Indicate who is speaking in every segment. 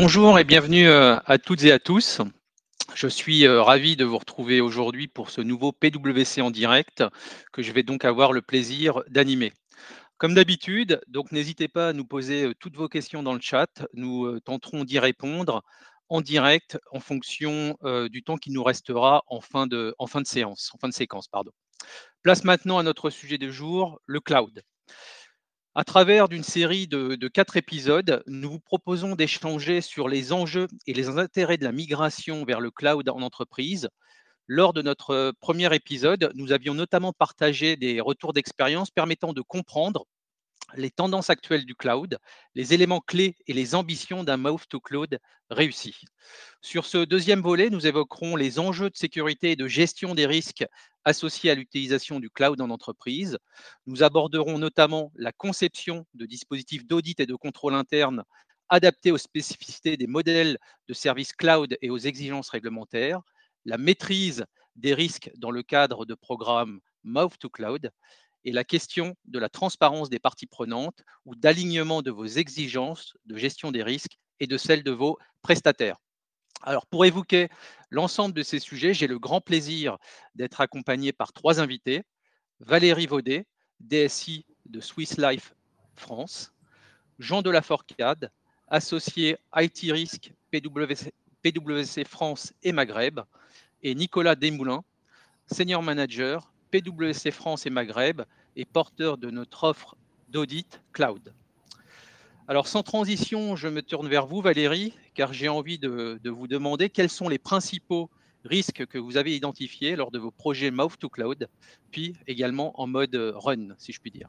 Speaker 1: Bonjour et bienvenue euh, à toutes et à tous. Je suis euh, ravi de vous retrouver aujourd'hui pour ce nouveau PWC en direct que je vais donc avoir le plaisir d'animer. Comme d'habitude, donc n'hésitez pas à nous poser euh, toutes vos questions dans le chat. Nous tenterons d'y répondre en direct en fonction du temps qui nous restera en fin de, de séance, de séquence. Place maintenant à notre sujet du jour, le cloud. À travers d'une série de, quatre épisodes, nous vous proposons d'échanger sur les enjeux et les intérêts de la migration vers le cloud en entreprise. Lors de notre premier épisode, nous avions notamment partagé des retours d'expérience permettant de comprendre les tendances actuelles du cloud, les éléments clés et les ambitions d'un move to cloud réussi. Sur ce deuxième volet, nous évoquerons les enjeux de sécurité et de gestion des risques associés à l'utilisation du cloud en entreprise. Nous aborderons notamment la conception de dispositifs d'audit et de contrôle interne adaptés aux spécificités des modèles de services cloud et aux exigences réglementaires, la maîtrise des risques dans le cadre de programmes Move to Cloud et la question de la transparence des parties prenantes ou d'alignement de vos exigences de gestion des risques et de celles de vos prestataires. Alors, pour évoquer l'ensemble de ces sujets, j'ai le grand plaisir d'être accompagné par trois invités. Valérie Vaudet, DSI de Swiss Life France, Jean de la Forcade, associé IT Risk PwC, PwC France et Maghreb, et Nicolas Desmoulins, Senior Manager PwC France et Maghreb et porteur de notre offre d'audit cloud. Alors sans transition, je me tourne vers vous Valérie, car j'ai envie de, vous demander quels sont les principaux risques que vous avez identifiés lors de vos projets Move to Cloud, puis également en mode run, si je puis dire.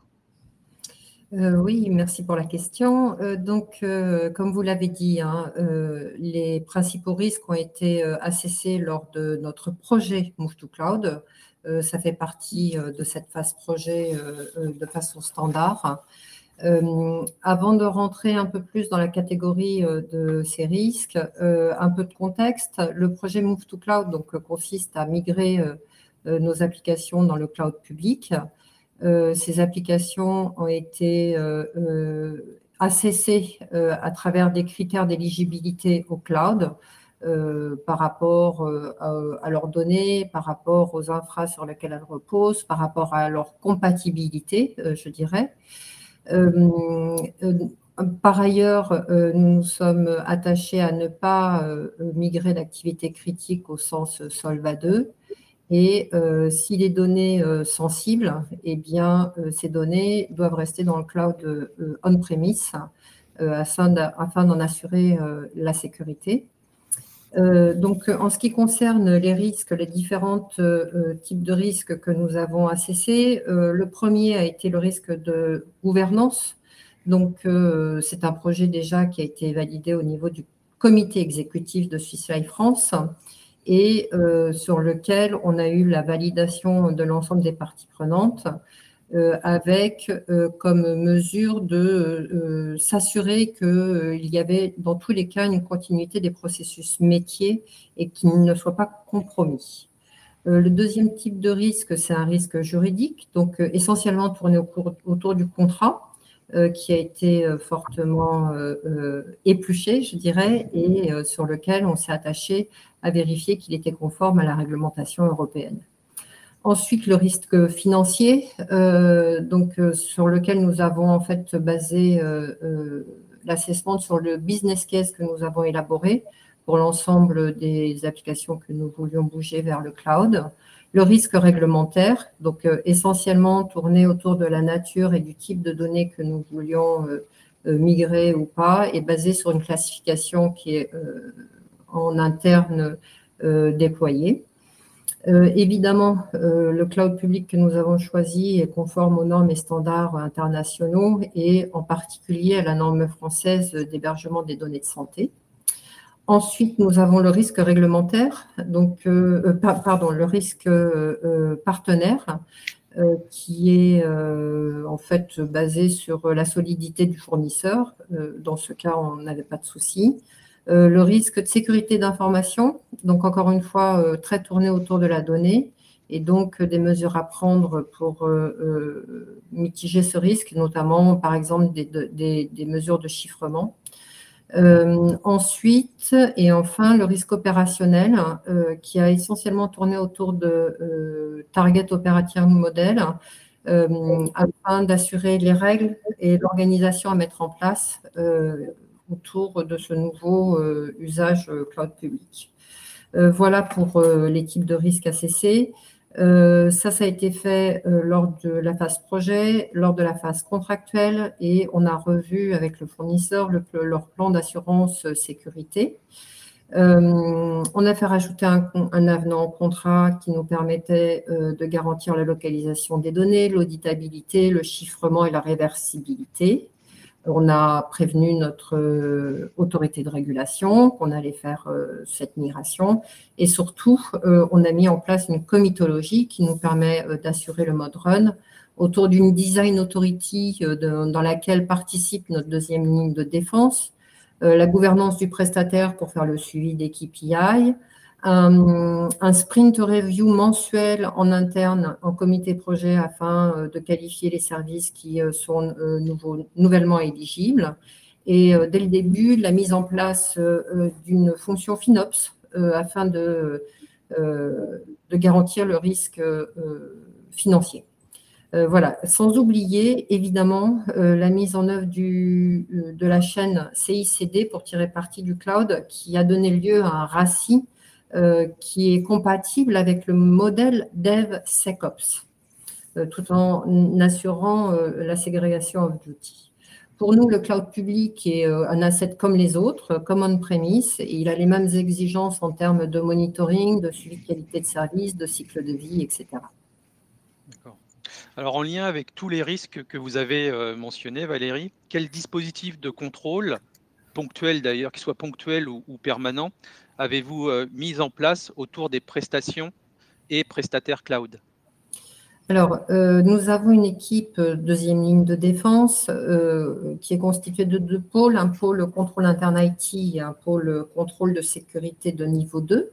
Speaker 2: Euh, oui, merci pour la question. Euh, donc, euh, comme vous l'avez dit, hein, les principaux risques ont été assessés lors de notre projet Move to Cloud. Ça fait partie de cette phase projet de façon standard. avant de rentrer un peu plus dans la catégorie de ces risques, un peu de contexte. Le projet Move to Cloud donc, consiste à migrer nos applications dans le cloud public. Euh, ces applications ont été euh, euh, assessées à travers des critères d'éligibilité au cloud. Par rapport à leurs données, par rapport aux infras sur lesquelles elles reposent, par rapport à leur compatibilité, je dirais. par ailleurs, nous sommes attachés à ne pas migrer l'activité critique au sens Solva 2 et euh, si les données euh, sensibles, eh bien, euh, ces données doivent rester dans le cloud on-premise afin d'en assurer la sécurité. Donc, en ce qui concerne les risques, les différents types de risques que nous avons assessés, le premier a été le risque de gouvernance. Donc, c'est un projet déjà qui a été validé au niveau du comité exécutif de Swiss Life France et euh, sur lequel on a eu la validation de l'ensemble des parties prenantes euh, avec euh, comme mesure de s'assurer qu'il y avait dans tous les cas une continuité des processus métiers et qu'il ne soit pas compromis. Le deuxième type de risque, c'est un risque juridique, donc essentiellement tourné autour du contrat. Euh, qui a été euh, fortement euh, épluché, je dirais, et sur lequel on s'est attaché à vérifier qu'il était conforme à la réglementation européenne. Ensuite, le risque financier, donc sur lequel nous avons en fait basé l'assessment sur le business case que nous avons élaboré pour l'ensemble des applications que nous voulions bouger vers le cloud. Le risque réglementaire, donc euh, essentiellement tourné autour de la nature et du type de données que nous voulions euh, euh, migrer ou pas, est basé sur une classification qui est en interne déployée. Évidemment, le cloud public que nous avons choisi est conforme aux normes et standards internationaux et en particulier à la norme française d'hébergement des données de santé. Ensuite, nous avons le risque réglementaire, donc, euh, euh, pardon, le risque euh, partenaire, qui est en fait basé sur la solidité du fournisseur. dans ce cas, on n'avait pas de souci. le risque de sécurité d'information, donc encore une fois, très tourné autour de la donnée, et donc des mesures à prendre pour mitiger ce risque, notamment par exemple des mesures de chiffrement. ensuite, et enfin, le risque opérationnel qui a essentiellement tourné autour de Target Operating Model afin d'assurer les règles et l'organisation à mettre en place autour de ce nouveau usage cloud public. Voilà pour l'équipe de risque ACC. Euh, ça, ça a été fait euh, lors de la phase projet, lors de la phase contractuelle et on a revu avec le fournisseur leur plan d'assurance euh, sécurité. on a fait rajouter un, un, avenant au contrat qui nous permettait de garantir la localisation des données, l'auditabilité, le chiffrement et la réversibilité. On a prévenu notre euh, autorité de régulation qu'on allait faire euh, cette migration. Et surtout, euh, on a mis en place une comitologie qui nous permet d'assurer le mode run autour d'une design authority dans laquelle participe notre deuxième ligne de défense, la gouvernance du prestataire pour faire le suivi des KPI, un, sprint review mensuel en interne en comité projet afin euh, de qualifier les services qui euh, sont euh, nouvellement éligibles. Et dès le début, la mise en place d'une fonction FinOps afin de, de, garantir le risque financier. voilà, sans oublier évidemment la mise en œuvre du, de la chaîne CICD pour tirer parti du cloud qui a donné lieu à un RACI euh, qui est compatible avec le modèle DevSecOps, euh, tout en assurant euh, la ségrégation of duty. Pour nous, le cloud public est un asset comme les autres, comme on-premise, et il a les mêmes exigences en termes de monitoring, de suivi de qualité de service, de cycle de vie, etc.
Speaker 1: D'accord. Alors, en lien avec tous les risques que vous avez mentionnés, Valérie, quel dispositif de contrôle, ponctuel d'ailleurs, qu'il soit ponctuel ou, ou permanent, avez-vous euh, mis en place autour des prestations et prestataires cloud?
Speaker 2: Alors, euh, nous avons une équipe euh, deuxième ligne de défense qui est constituée de deux pôles, un pôle contrôle interne IT et un pôle contrôle de sécurité de niveau 2.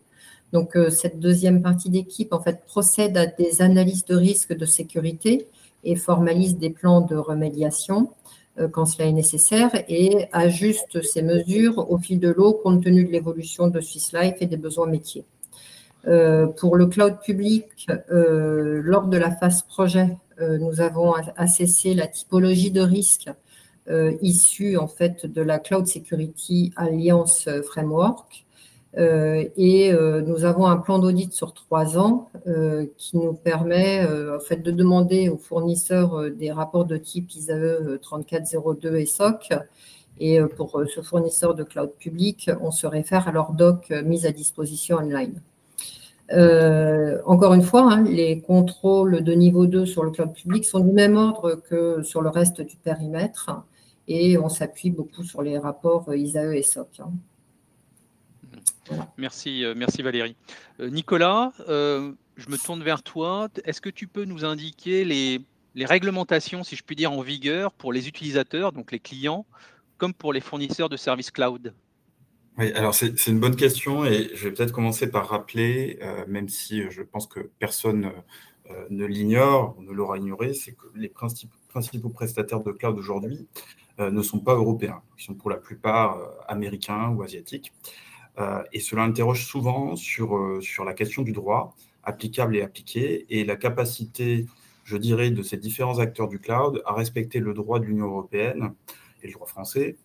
Speaker 2: Donc, cette deuxième partie d'équipe, en fait, procède à des analyses de risque de sécurité et formalise des plans de remédiation. Euh, quand cela est nécessaire et ajuste ces mesures au fil de l'eau compte tenu de l'évolution de Swiss Life et des besoins métiers. Euh, pour le cloud public, euh, lors de la phase projet, nous avons assessé la typologie de risque issue en fait de la Cloud Security Alliance Framework euh, et euh, nous avons un plan d'audit sur trois ans euh, qui nous permet en fait, de demander aux fournisseurs des rapports de type ISAE 3402 et SOC. Et pour ce fournisseur de cloud public, on se réfère à leur doc mise à disposition online. encore une fois, hein, les contrôles de niveau 2 sur le cloud public sont du même ordre que sur le reste du périmètre et on s'appuie beaucoup sur les rapports ISAE et SOC. Hein.
Speaker 1: Merci, euh, merci Valérie. Euh, Nicolas, euh, je me tourne vers toi. Est-ce que tu peux nous indiquer les, réglementations, si je puis dire, en vigueur pour les utilisateurs, donc les clients, comme pour les fournisseurs de services cloud?
Speaker 3: Oui, alors c'est une bonne question et je vais peut-être commencer par rappeler, même si je pense que personne ne l'ignore, on ne l'aura ignoré, c'est que les principaux prestataires de cloud aujourd'hui ne sont pas européens, ils sont pour la plupart américains ou asiatiques. Euh, et cela interroge souvent sur, euh, sur la question du droit applicable et appliqué et la capacité, je dirais, de ces différents acteurs du cloud à respecter le droit de l'Union européenne et le droit français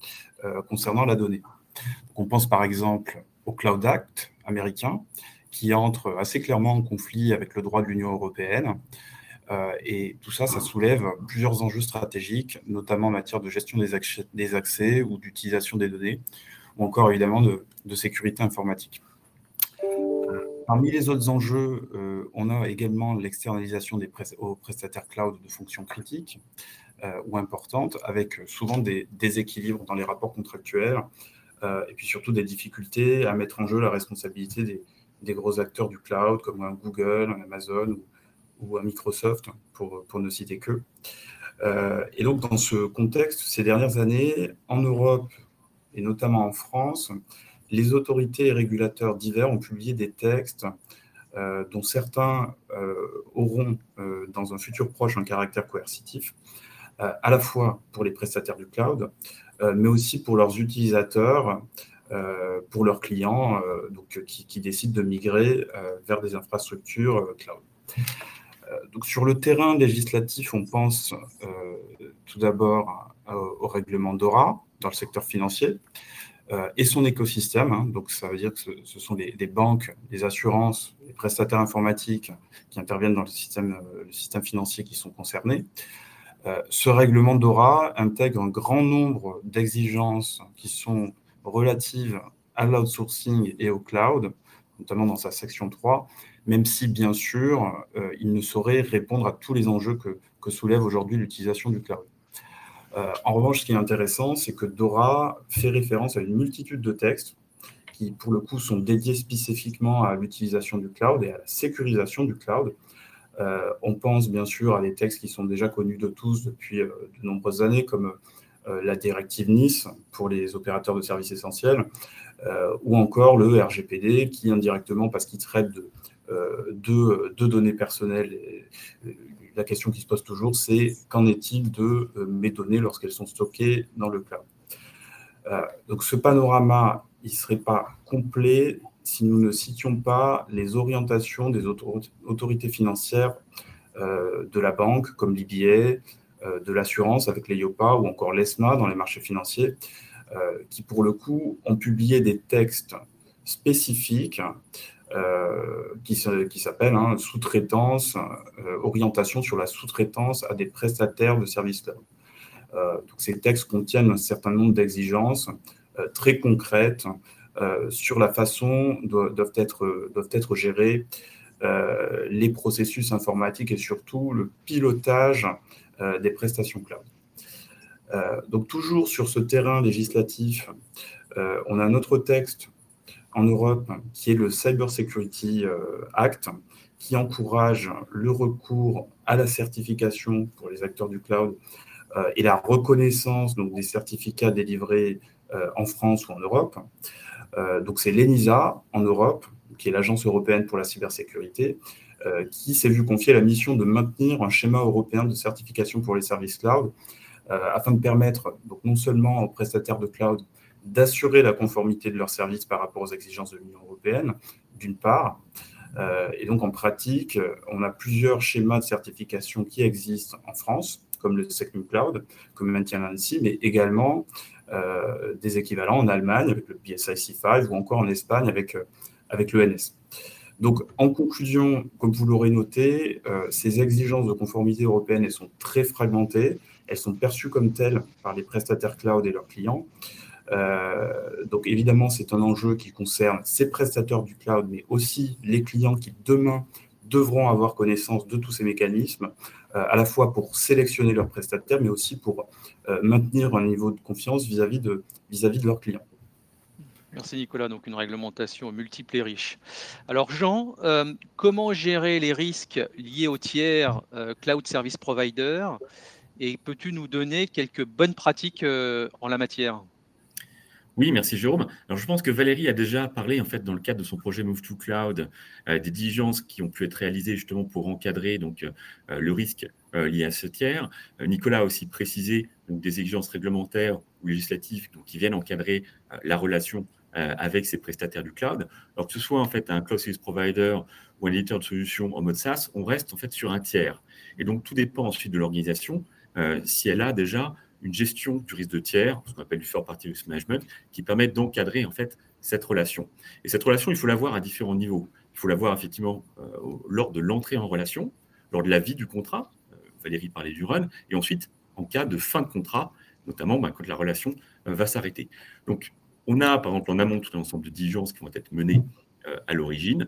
Speaker 3: euh, concernant la donnée. on pense par exemple au Cloud Act américain qui entre assez clairement en conflit avec le droit de l'Union européenne. et tout ça, ça soulève plusieurs enjeux stratégiques, notamment en matière de gestion des, des accès ou d'utilisation des données, ou encore évidemment de, sécurité informatique. Parmi les autres enjeux, euh, on a également l'externalisation des aux prestataires cloud de fonctions critiques euh, ou importantes, avec souvent des déséquilibres dans les rapports contractuels, euh, et puis surtout des difficultés à mettre en jeu la responsabilité des, gros acteurs du cloud, comme un Google, un Amazon ou, un Microsoft, pour, pour, ne citer que. et donc, dans ce contexte, ces dernières années, en Europe, et notamment en France, les autorités et régulateurs divers ont publié des textes euh, dont certains euh, auront euh, dans un futur proche un caractère coercitif, à la fois pour les prestataires du cloud, mais aussi pour leurs utilisateurs, pour leurs clients donc, qui, qui, décident de migrer vers des infrastructures cloud. donc sur le terrain législatif, on pense tout d'abord au règlement DORA dans le secteur financier. Euh, et son écosystème. Hein. donc, ça veut dire que ce, sont des, banques, des assurances, des prestataires informatiques qui interviennent dans le système, euh, financier qui sont concernés. Euh, ce règlement DORA intègre un grand nombre d'exigences qui sont relatives à l'outsourcing et au cloud, notamment dans sa section 3, même si, bien sûr, il ne saurait répondre à tous les enjeux que soulève aujourd'hui l'utilisation du cloud. Euh, en revanche, ce qui est intéressant, c'est que Dora fait référence à une multitude de textes qui, pour le coup, sont dédiés spécifiquement à l'utilisation du cloud et à la sécurisation du cloud. Euh, on pense bien sûr à des textes qui sont déjà connus de tous depuis euh, de nombreuses années, comme la directive Nice pour les opérateurs de services essentiels, ou encore le RGPD qui indirectement, parce qu'il traite de, de, données personnelles, la question qui se pose toujours, c'est qu'en est-il de euh, mes données lorsqu'elles sont stockées dans le cloud? Euh, Donc ce panorama, ne serait pas complet si nous ne citions pas les orientations des autorités financières euh, de la banque, comme l'IBA, de l'assurance avec les IOPA ou encore l'ESMA dans les marchés financiers, qui pour le coup ont publié des textes spécifiques qui, qui s'appelle hein, sous-traitance, euh, orientation sur la sous-traitance à des prestataires de services cloud. Euh, donc ces textes contiennent un certain nombre d'exigences très concrètes sur la façon dont doivent être, doivent être gérés les processus informatiques et surtout le pilotage des prestations cloud. donc toujours sur ce terrain législatif, on a un autre texte en Europe, qui est le Cyber Security euh, Act, qui encourage le recours à la certification pour les acteurs du cloud euh, et la reconnaissance donc, des certificats délivrés euh, en France ou en Europe. donc c'est l'ENISA en Europe, qui est l'Agence européenne pour la cybersécurité, qui s'est vu confier la mission de maintenir un schéma européen de certification pour les services cloud, afin de permettre donc, non seulement aux prestataires de cloud d'assurer la conformité de leurs services par rapport aux exigences de l'Union européenne, d'une part. Euh, et donc en pratique, on a plusieurs schémas de certification qui existent en France, comme le SecNum Cloud, comme maintien l'ANSI, mais également euh, des équivalents en Allemagne avec le BSI C5 ou encore en Espagne avec, euh, avec l'ENS. Donc, en conclusion, comme vous l'aurez noté, ces exigences de conformité européenne elles sont très fragmentées. Elles sont perçues comme telles par les prestataires cloud et leurs clients. Euh, donc évidemment, c'est un enjeu qui concerne ces prestataires du cloud, mais aussi les clients qui demain devront avoir connaissance de tous ces mécanismes, euh, à la fois pour sélectionner leurs prestataires, mais aussi pour euh, maintenir un niveau de confiance vis-à-vis de, vis -vis de leurs clients.
Speaker 1: Merci Nicolas, donc une réglementation multiple et riche. Alors Jean, comment gérer les risques liés aux tiers cloud service provider? Et peux-tu nous donner quelques bonnes pratiques en la matière?
Speaker 4: Oui, merci Jérôme. Alors je pense que Valérie a déjà parlé en fait dans le cadre de son projet Move to Cloud euh, des diligences qui ont pu être réalisées justement pour encadrer donc euh, le risque euh, lié à ce tiers. Nicolas a aussi précisé des exigences réglementaires ou législatives qui viennent encadrer la relation avec ces prestataires du cloud. Alors que ce soit en fait un cloud service provider ou un éditeur de solutions en mode SaaS, on reste en fait sur un tiers. Et donc tout dépend ensuite de l'organisation si elle a déjà une gestion du risque de tiers, ce qu'on appelle du third party risk management, qui permet d'encadrer en fait cette relation. Et cette relation, il faut la voir à différents niveaux. Il faut la voir effectivement euh, lors de l'entrée en relation, lors de la vie du contrat, euh, Valérie parlait du run, et ensuite en cas de fin de contrat, notamment bah, quand la relation euh, va s'arrêter. Donc, on a par exemple en amont tout un ensemble de diligences qui vont être menées à l'origine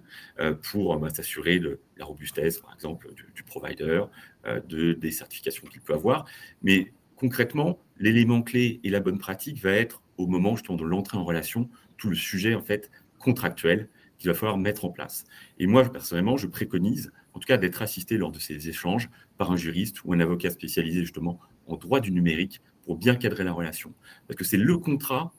Speaker 4: pour bah, s'assurer de la robustesse, par exemple, du, du provider, de, des certifications qu'il peut avoir. Mais concrètement, l'élément clé et la bonne pratique va être au moment justement de l'entrée en relation, tout le sujet en fait contractuel qu'il va falloir mettre en place. Et moi, personnellement, je préconise en tout cas d'être assisté lors de ces échanges par un juriste ou un avocat spécialisé justement en droit du numérique pour bien cadrer la relation. Parce que c'est le contrat,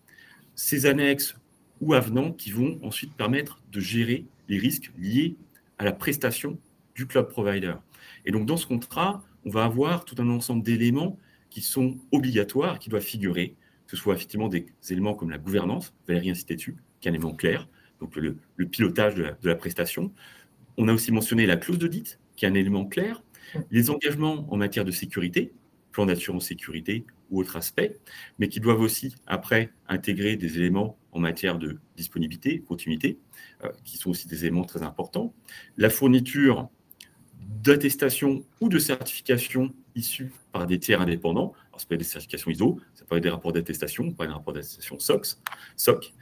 Speaker 4: ces annexes ou avenants qui vont ensuite permettre de gérer les risques liés à la prestation du cloud provider. Et donc dans ce contrat, on va avoir tout un ensemble d'éléments qui sont obligatoires, qui doivent figurer, ce soit effectivement des éléments comme la gouvernance, Valérie insistait dessus, qui est un élément clair, donc le, pilotage de la, prestation. On a aussi mentionné la clause d'audit, qui est un élément clair, les engagements en matière de sécurité, plan d'assurance sécurité ou autres aspects, mais qui doivent aussi, après, intégrer des éléments en matière de disponibilité, continuité, euh, qui sont aussi des éléments très importants. La fourniture d'attestation ou de certification issues par des tiers indépendants. Alors, ça peut être des certifications ISO, ça peut être des rapports d'attestation, pas des rapports d'attestation SOX, SOC.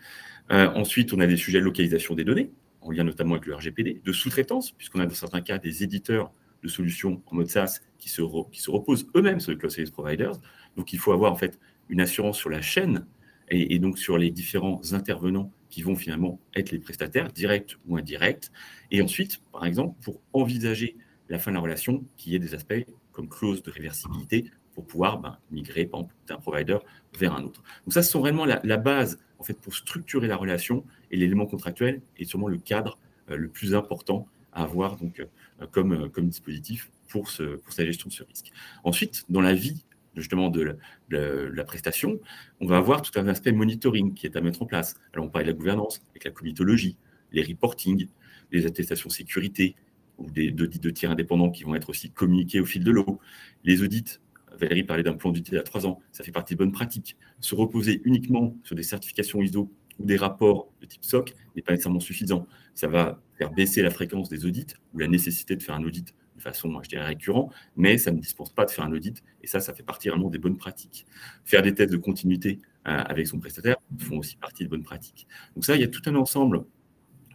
Speaker 4: Euh, ensuite, on a des sujets de localisation des données, en lien notamment avec le RGPD, de sous-traitance, puisqu'on a dans certains cas des éditeurs de solutions en mode SaaS qui se, qui se reposent eux-mêmes sur les cloud service providers. Donc, il faut avoir en fait une assurance sur la chaîne et, donc sur les différents intervenants qui vont finalement être les prestataires, directs ou indirects. Et ensuite, par exemple, pour envisager la fin de la relation, qu'il y ait des aspects comme clause de réversibilité pour pouvoir ben, migrer d'un provider vers un autre. Donc ça, ce sont vraiment la, base en fait pour structurer la relation et l'élément contractuel est sûrement le cadre euh, le plus important à avoir donc euh, comme, euh, comme dispositif pour, sa gestion de ce risque. Ensuite, dans la vie justement de la, prestation, on va avoir tout un aspect monitoring qui est à mettre en place. Alors on parle de la gouvernance avec la comitologie, les reporting, les attestations sécurité, ou des audits de tiers indépendants qui vont être aussi communiqués au fil de l'eau. Les audits, Valérie parlait d'un plan d'audit a trois ans, ça fait partie de bonnes pratiques. Se reposer uniquement sur des certifications ISO ou des rapports de type SOC n'est pas nécessairement suffisant. Ça va faire baisser la fréquence des audits ou la nécessité de faire un audit de façon, je dirais, récurrente, mais ça ne dispense pas de faire un audit, et ça, ça fait partie vraiment des bonnes pratiques. Faire des tests de continuité euh, avec son prestataire font aussi partie des bonnes pratiques. Donc ça, il y a tout un ensemble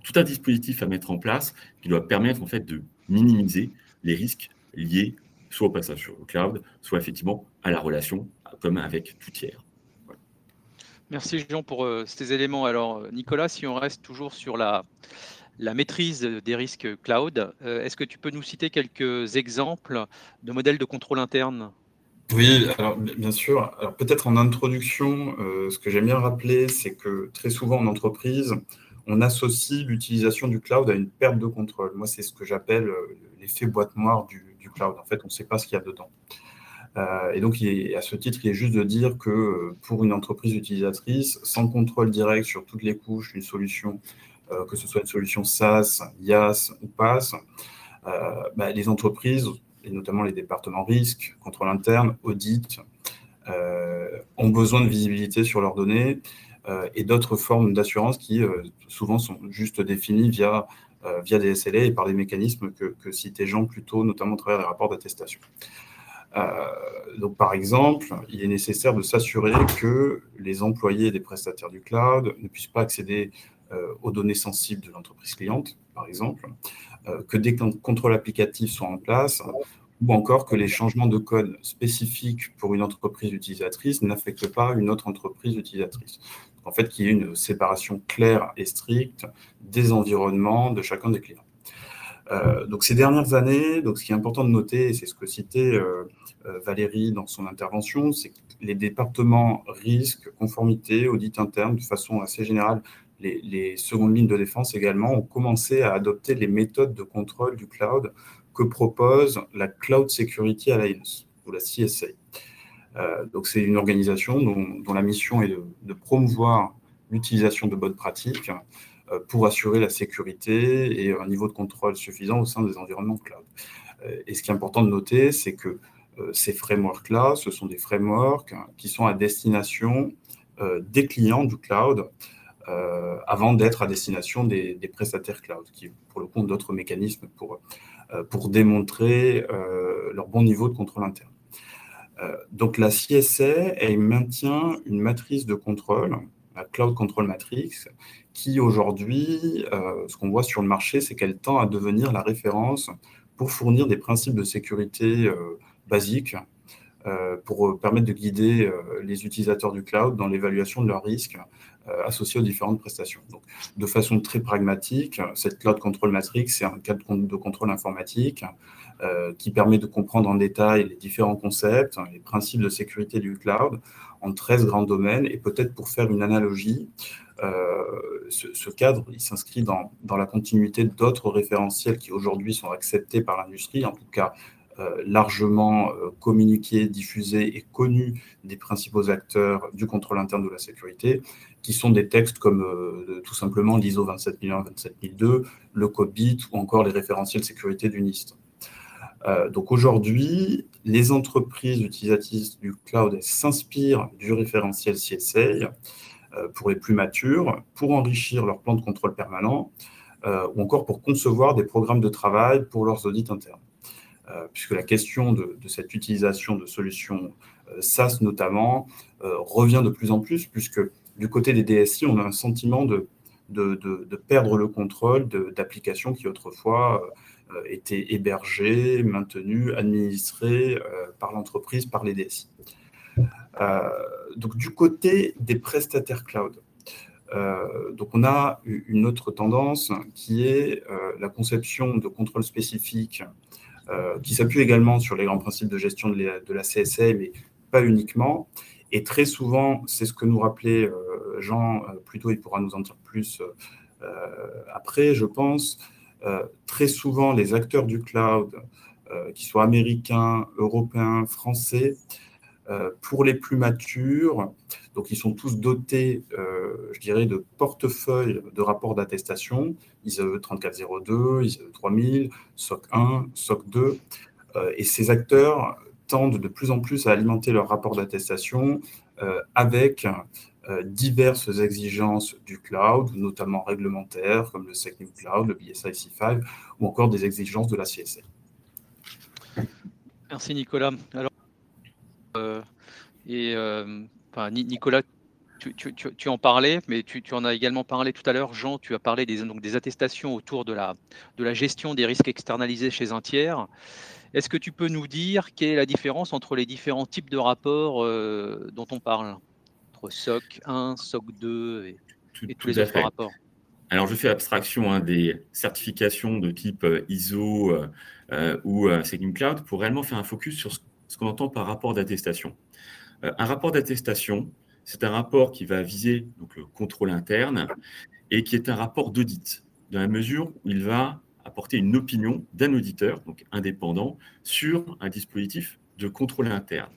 Speaker 4: tout un dispositif à mettre en place qui doit permettre en fait de minimiser les risques liés soit au passage sur le cloud, soit effectivement à la relation comme avec tout tiers.
Speaker 1: Merci Jean pour euh, ces éléments. Alors Nicolas, si on reste toujours sur la, la maîtrise des risques cloud, euh, est-ce que tu peux nous citer quelques exemples de modèles de contrôle interne?
Speaker 3: Oui, alors bien sûr. Alors peut-être en introduction, euh, ce que j'aime bien rappeler, c'est que très souvent en entreprise, on associe l'utilisation du cloud à une perte de contrôle. Moi, c'est ce que j'appelle euh, l'effet boîte noire du, cloud. En fait, on ne sait pas ce qu'il y a dedans. Euh, et donc, à ce titre, il est juste de dire que euh, pour une entreprise utilisatrice, sans contrôle direct sur toutes les couches d'une solution, que ce soit une solution SaaS, IaaS ou PaaS, bah, les entreprises, et notamment les départements risques, contrôle interne, audit, ont besoin de visibilité sur leurs données et d'autres formes d'assurance qui euh, souvent sont juste définies via, euh, via des SLA et par des mécanismes que, que citait Jean plus tôt, notamment à travers les rapports d'attestation. donc, par exemple, il est nécessaire de s'assurer que les employés des prestataires du cloud ne puissent pas accéder aux données sensibles de l'entreprise cliente, par exemple, que des contrôles applicatifs soient en place, ou encore que les changements de code spécifiques pour une entreprise utilisatrice n'affectent pas une autre entreprise utilisatrice en fait, qu'il y ait une séparation claire et stricte des environnements de chacun des clients. Euh, donc ces dernières années, donc ce qui est important de noter, et c'est ce que citait euh, euh, Valérie dans son intervention, c'est que les départements risque, conformité, audit interne, de façon assez générale, les, les, secondes lignes de défense également, ont commencé à adopter les méthodes de contrôle du cloud que propose la Cloud Security Alliance, ou la CSA. Euh, donc c'est une organisation dont, la mission est de, promouvoir l'utilisation de bonnes pratiques euh, pour assurer la sécurité et un niveau de contrôle suffisant au sein des environnements cloud. Euh, et ce qui est important de noter, c'est que ces frameworks-là, ce sont des frameworks qui sont à destination des clients du cloud avant d'être à destination des, prestataires cloud, qui pour le ont d'autres mécanismes pour, pour démontrer leur bon niveau de contrôle interne. Euh, donc la CSA, elle maintient une matrice de contrôle, la Cloud Control Matrix, qui aujourd'hui, euh, ce qu'on voit sur le marché, c'est qu'elle tend à devenir la référence pour fournir des principes de sécurité euh, basiques, pour permettre de guider les utilisateurs du cloud dans l'évaluation de leurs risques associés aux différentes prestations. Donc, de façon très pragmatique, cette Cloud Control Matrix, c'est un cadre de contrôle informatique qui permet de comprendre en détail les différents concepts, les principes de sécurité du cloud en 13 grands domaines. Et peut-être pour faire une analogie, euh, ce, cadre, il s'inscrit dans, dans, la continuité d'autres référentiels qui aujourd'hui sont acceptés par l'industrie, en tout cas largement communiqués, diffusés et connus des principaux acteurs du contrôle interne de la sécurité, qui sont des textes comme tout simplement l'ISO 27001, 27002, le code BIT ou encore les référentiels sécurité du NIST. Donc aujourd'hui, les entreprises utilisatrices du cloud s'inspirent du référentiel CSA pour les plus matures, pour enrichir leur plan de contrôle permanent, euh, ou encore pour concevoir des programmes de travail pour leurs audits internes. Euh, puisque la question de, cette utilisation de solutions euh, SaaS notamment revient de plus en plus, puisque du côté des DSI, on a un sentiment de, de, perdre le contrôle d'applications qui autrefois étaient hébergées, maintenues, administrées par l'entreprise, par les DSI. du côté des prestataires cloud, euh, donc on a une autre tendance qui est euh, la conception de contrôle spécifique euh, qui s'appuie également sur les grands principes de gestion de la, CSA, mais pas uniquement. Et très souvent, c'est ce que nous rappelait Jean, plutôt il pourra nous en dire plus après, je pense, très souvent les acteurs du cloud, qu'ils soient américains, européens, français, euh, pour les plus matures, donc ils sont tous dotés, euh, je dirais, de portefeuilles de rapports d'attestation, ISAE 3402, ISAE 3000, SOC 1, SOC 2, et ces acteurs tendent de plus en plus à alimenter leurs rapports d'attestation euh, avec diverses exigences du cloud, notamment réglementaires, comme le SecNum Cloud, le BSI C5, ou encore des exigences de la CSA.
Speaker 1: Merci Nicolas. Alors, euh, euh, Nicolas, tu, en parlais, mais tu, en as également parlé tout à l'heure. Jean, tu as parlé des attestations autour de la, de la gestion des risques externalisés chez un tiers. Est-ce que tu peux nous dire quelle est la différence entre les différents types de rapports euh, dont on parle Entre SOC 1, SOC 2 et, tous les autres rapports?
Speaker 4: Alors, je fais abstraction hein, des certifications de type ISO ou Second Cloud pour réellement faire un focus sur ce ce qu'on entend par rapport d'attestation. Euh, un rapport d'attestation, c'est un rapport qui va viser donc, le contrôle interne et qui est un rapport d'audit, dans la mesure où il va apporter une opinion d'un auditeur, donc indépendant, sur un dispositif de contrôle interne.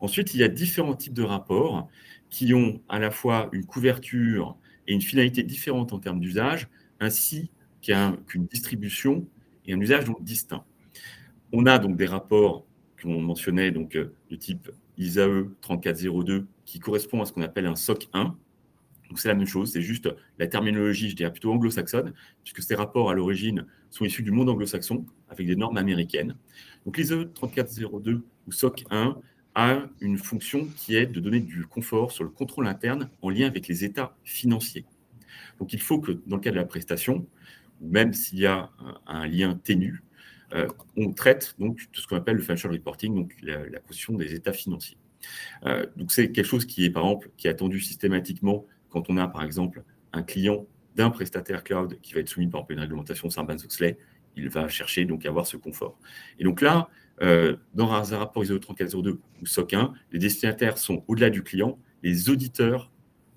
Speaker 4: Ensuite, il y a différents types de rapports qui ont à la fois une couverture et une finalité différente en termes d'usage, ainsi qu'une distribution et un usage donc distinct. On a donc des rapports qu'on mentionnait, donc euh, de type ISAE 3402, qui correspond à ce qu'on appelle un SOC 1. C'est la même chose, c'est juste la terminologie, je dirais plutôt anglo-saxonne, puisque ces rapports à l'origine sont issus du monde anglo-saxon, avec des normes américaines. Donc l'ISAE 3402 ou SOC 1 a une fonction qui est de donner du confort sur le contrôle interne en lien avec les états financiers. Donc il faut que dans le cas de la prestation, même s'il y a un lien ténu, euh, on traite donc de ce qu'on appelle le financial reporting, donc la, la question des états financiers. Euh, donc c'est quelque chose qui est par exemple qui est attendu systématiquement quand on a par exemple un client d'un prestataire cloud qui va être soumis par exemple une réglementation Sarbanes-Oxley, il va chercher donc à avoir ce confort. Et donc là, euh, dans un rapport ISO 3402 ou SOC 1, les destinataires sont au-delà du client, les auditeurs,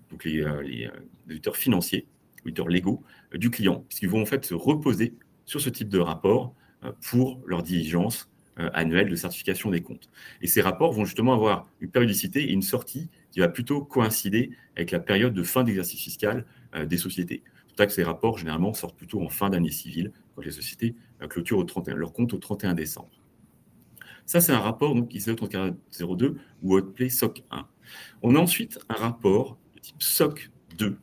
Speaker 4: donc les, les auditeurs financiers, auditeurs légaux du client, puisqu'ils vont en fait se reposer sur ce type de rapport euh, pour leur diligence euh, annuelle de certification des comptes. Et ces rapports vont justement avoir une périodicité et une sortie qui va plutôt coïncider avec la période de fin d'exercice fiscal euh, des sociétés. C'est pour que ces rapports, généralement, sortent plutôt en fin d'année civile, quand les sociétés clôturent au 31, leur compte au 31 décembre. Ça, c'est un rapport donc, ISO 3402 ou Hotplay SOC 1. On a ensuite un rapport de type SOC 2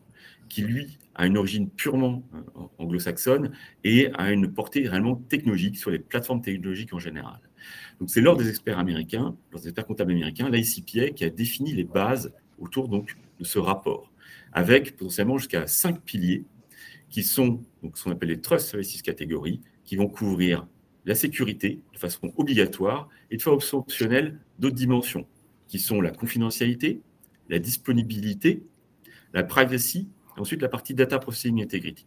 Speaker 4: qui, lui, a une origine purement euh, anglo-saxonne et a une portée réellement technologique sur les plateformes technologiques en général. C'est l'ordre des experts américains, l'ordre des experts comptables américains, l'ICPA, qui a défini les bases autour donc de ce rapport, avec potentiellement jusqu'à cinq piliers qui sont donc, ce qu'on appelle les Trust Services catégories, qui vont couvrir la sécurité de façon obligatoire et de façon optionnelle d'autres dimensions, qui sont la confidentialité, la disponibilité, la privacy Ensuite, la partie Data Processing Integrity.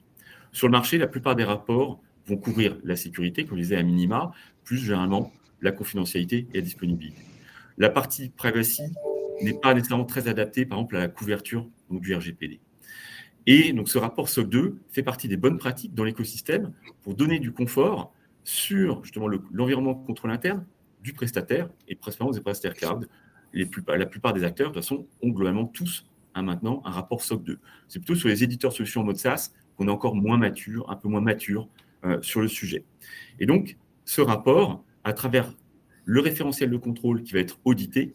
Speaker 4: Sur le marché, la plupart des rapports vont couvrir la sécurité, comme je disais, à minima, plus généralement la confidentialité et la disponibilité. La partie privacy n'est pas nécessairement très adaptée, par exemple, à la couverture du RGPD. Et donc, ce rapport SOC 2 fait partie des bonnes pratiques dans l'écosystème pour donner du confort sur justement l'environnement de contrôle interne du prestataire et principalement des prestataires cloud. La plupart des acteurs, de toute façon, ont globalement tous maintenant un rapport SOC 2. C'est plutôt sur les éditeurs de solutions en mode SaaS qu'on est encore moins mature, un peu moins mature euh, sur le sujet. Et donc, ce rapport, à travers le référentiel de contrôle qui va être audité,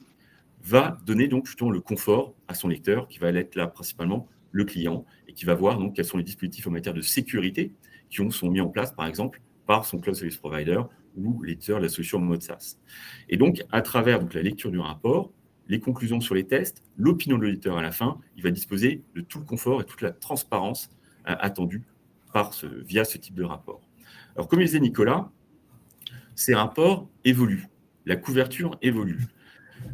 Speaker 4: va donner donc justement le confort à son lecteur, qui va être là principalement le client, et qui va voir donc quels sont les dispositifs en matière de sécurité qui ont, sont mis en place, par exemple, par son cloud service provider ou l'éditeur de la solution mode. Et donc, à travers donc, la lecture du rapport, les conclusions sur les tests, l'opinion de l'auditeur à la fin, il va disposer de tout le confort et toute la transparence euh, attendue par ce, via ce type de rapport. Alors, comme disait Nicolas, ces rapports évoluent, la couverture évolue.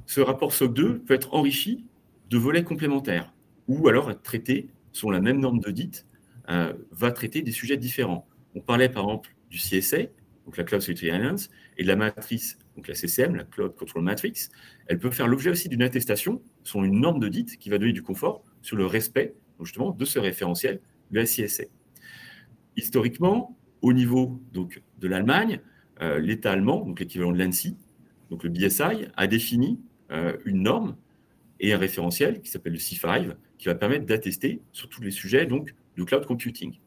Speaker 4: Ce rapport SOC 2 peut être enrichi de volets complémentaires ou alors être traité sur la même norme d'audit, euh, va traiter des sujets différents. On parlait par exemple du CSA, donc la Cloud Security Alliance, et de la matrice, donc la CCM, la Cloud Control Matrix. Elle peut faire l'objet aussi d'une attestation sur une norme d'audit qui va donner du confort sur le respect justement de ce référentiel de la CSA. Historiquement, au niveau donc, de l'Allemagne, euh, l'État allemand, donc l'équivalent de l'ANSI, donc le BSI, a défini euh, une norme et un référentiel qui s'appelle le C5, qui va permettre d'attester sur tous les sujets donc, de cloud computing.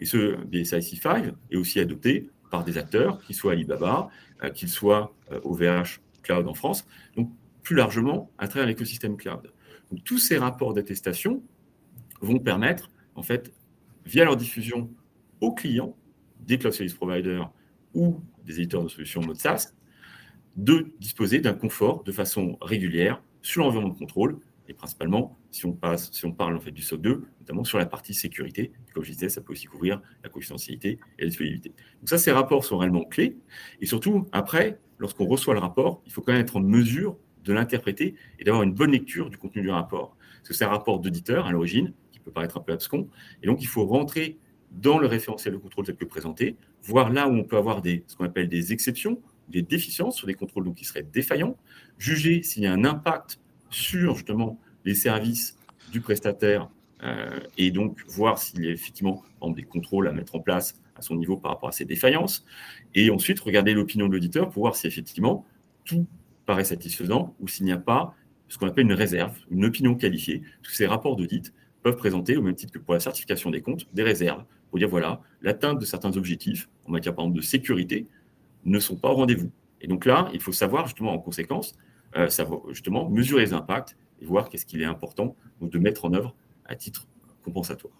Speaker 4: Et ce BSI C5 est aussi adopté par des acteurs, qu'ils soient Alibaba, euh, qu'ils soient OVH euh, Cloud en France, donc plus largement à travers l'écosystème cloud. Donc, tous ces rapports d'attestation vont permettre, en fait, via leur diffusion aux clients des cloud service providers ou des éditeurs de solutions mode SaaS, de disposer d'un confort de façon régulière sur l'environnement de contrôle et principalement, si on, parle en fait du SOC 2, notamment sur la partie sécurité. Comme je disais, ça peut aussi couvrir la confidentialité et la disponibilité. Donc ça, ces rapports sont réellement clés. Et surtout, après, lorsqu'on reçoit le rapport, il faut quand même être en mesure de l'interpréter et d'avoir une bonne lecture du contenu du rapport. Parce que c'est un rapport d'auditeur à l'origine, qui peut paraître un peu abscon. Et donc, il faut rentrer dans le référentiel de contrôle tel que présenté, voir là où on peut avoir des, ce qu'on appelle des exceptions, des déficiences sur des contrôles donc, qui seraient défaillants, juger s'il y a un impact sur justement les services du prestataire euh, et donc voir s'il y a effectivement des contrôles à mettre en place à son niveau par rapport à ces défaillances, et ensuite regarder l'opinion de l'auditeur pour voir si effectivement tout paraît satisfaisant ou s'il n'y a pas ce qu'on appelle une réserve, une opinion qualifiée. Tous ces rapports d'audit peuvent présenter, au même titre que pour la certification des comptes, des réserves pour dire voilà, l'atteinte de certains objectifs en matière par exemple de sécurité ne sont pas au rendez-vous. Et donc là, il faut savoir justement en conséquence, euh, savoir, justement mesurer les impacts et voir qu'est-ce qu'il est important de mettre en œuvre à titre compensatoire.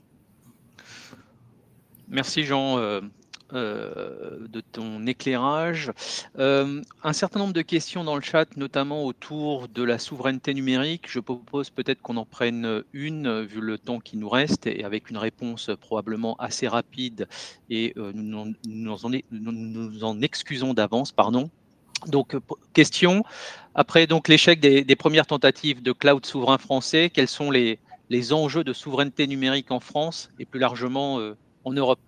Speaker 1: Merci Jean. Euh, euh, de ton éclairage. un certain nombre de questions dans le chat, notamment autour de la souveraineté numérique. Je propose peut-être qu'on en prenne une, vu le temps qui nous reste, et avec une réponse probablement assez rapide, et nous, nous, en, excusons d'avance, pardon. Donc, question. Après donc l'échec des, premières tentatives de cloud souverain français, quels sont les, enjeux de souveraineté numérique en France et plus largement en Europe?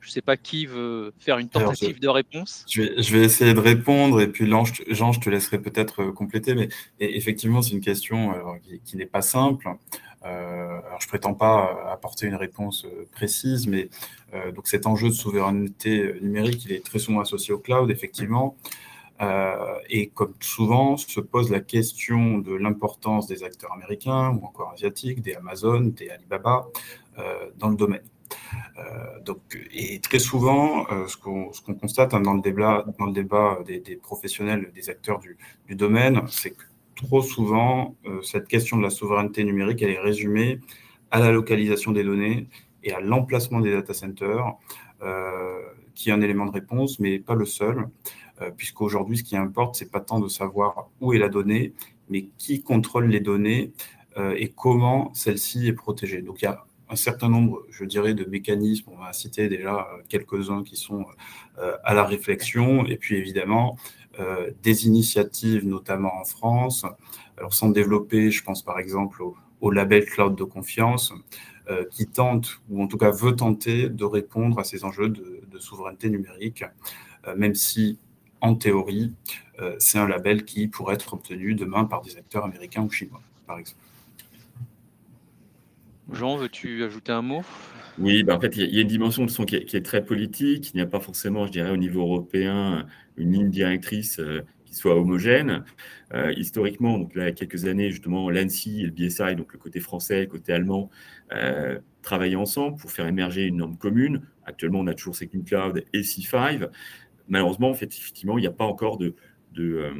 Speaker 1: Je ne sais pas qui veut faire une tentative de réponse.
Speaker 3: Je vais, essayer de répondre et puis Jean, je te laisserai peut-être euh, compléter. Mais effectivement, c'est une question qui, n'est pas simple. Euh, alors, je prétends pas apporter une réponse euh, précise, mais donc cet enjeu de souveraineté numérique, il est très souvent associé au cloud, effectivement. et comme souvent, se pose la question de l'importance des acteurs américains ou encore asiatiques, des Amazon, des Alibaba, dans le domaine. Euh, donc, et très souvent, euh, ce qu'on constate hein, dans le débat, débat des, professionnels, des acteurs du, domaine, c'est que trop souvent, euh, cette question de la souveraineté numérique, elle est résumée à la localisation des données et à l'emplacement des data centers, qui est un élément de réponse, mais pas le seul, puisqu'aujourd'hui, ce qui importe, c'est pas tant de savoir où est la donnée, mais qui contrôle les données et comment celle-ci est protégée. Donc, il y a un certain nombre, je dirais, de mécanismes. On va citer déjà euh, quelques-uns qui sont euh, à la réflexion. Et puis, évidemment, euh, des initiatives, notamment en France. Alors, sans développer, je pense par exemple au, label Cloud de confiance, qui tente, ou en tout cas veut tenter, de répondre à ces enjeux de, de souveraineté numérique, même si, en théorie, c'est un label qui pourrait être obtenu demain par des acteurs américains ou chinois, par exemple.
Speaker 1: Jean, veux-tu ajouter un mot?
Speaker 4: Oui, bah, en fait, il y, a une dimension de son qui est, très politique. Il n'y a pas forcément, je dirais, au niveau européen, une ligne directrice euh, qui soit homogène. historiquement, donc là, il y a quelques années, justement, l'ANSI et le BSI, donc le côté français, le côté allemand, travaillaient ensemble pour faire émerger une norme commune. Actuellement, on a toujours Second Cloud et C5. Malheureusement, en fait, effectivement, il n'y a pas encore de, de,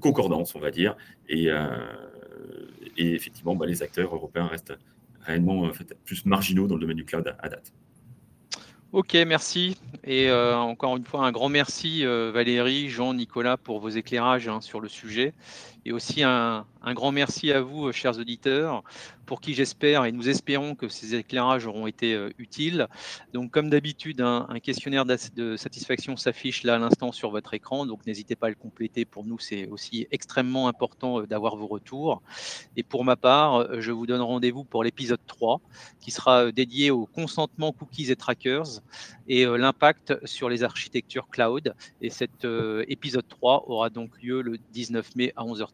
Speaker 4: concordance, on va dire. Et, et effectivement, bah, les acteurs européens restent réellement plus marginaux dans le domaine du cloud à date.
Speaker 1: Ok, merci. Et euh, encore une fois, un grand merci euh, Valérie, Jean, Nicolas pour vos éclairages hein, sur le sujet. Et aussi un, grand merci à vous, euh, chers auditeurs, pour qui j'espère et nous espérons que ces éclairages auront été euh, utiles. Donc, comme d'habitude, un, questionnaire de satisfaction s'affiche là à l'instant sur votre écran. Donc, n'hésitez pas à le compléter. Pour nous, c'est aussi extrêmement important euh, d'avoir vos retours. Et pour ma part, je vous donne rendez-vous pour l'épisode 3, qui sera dédié au consentement cookies et trackers et l'impact sur les architectures cloud. Et cet épisode 3 aura donc lieu le 19 mai à 11h30.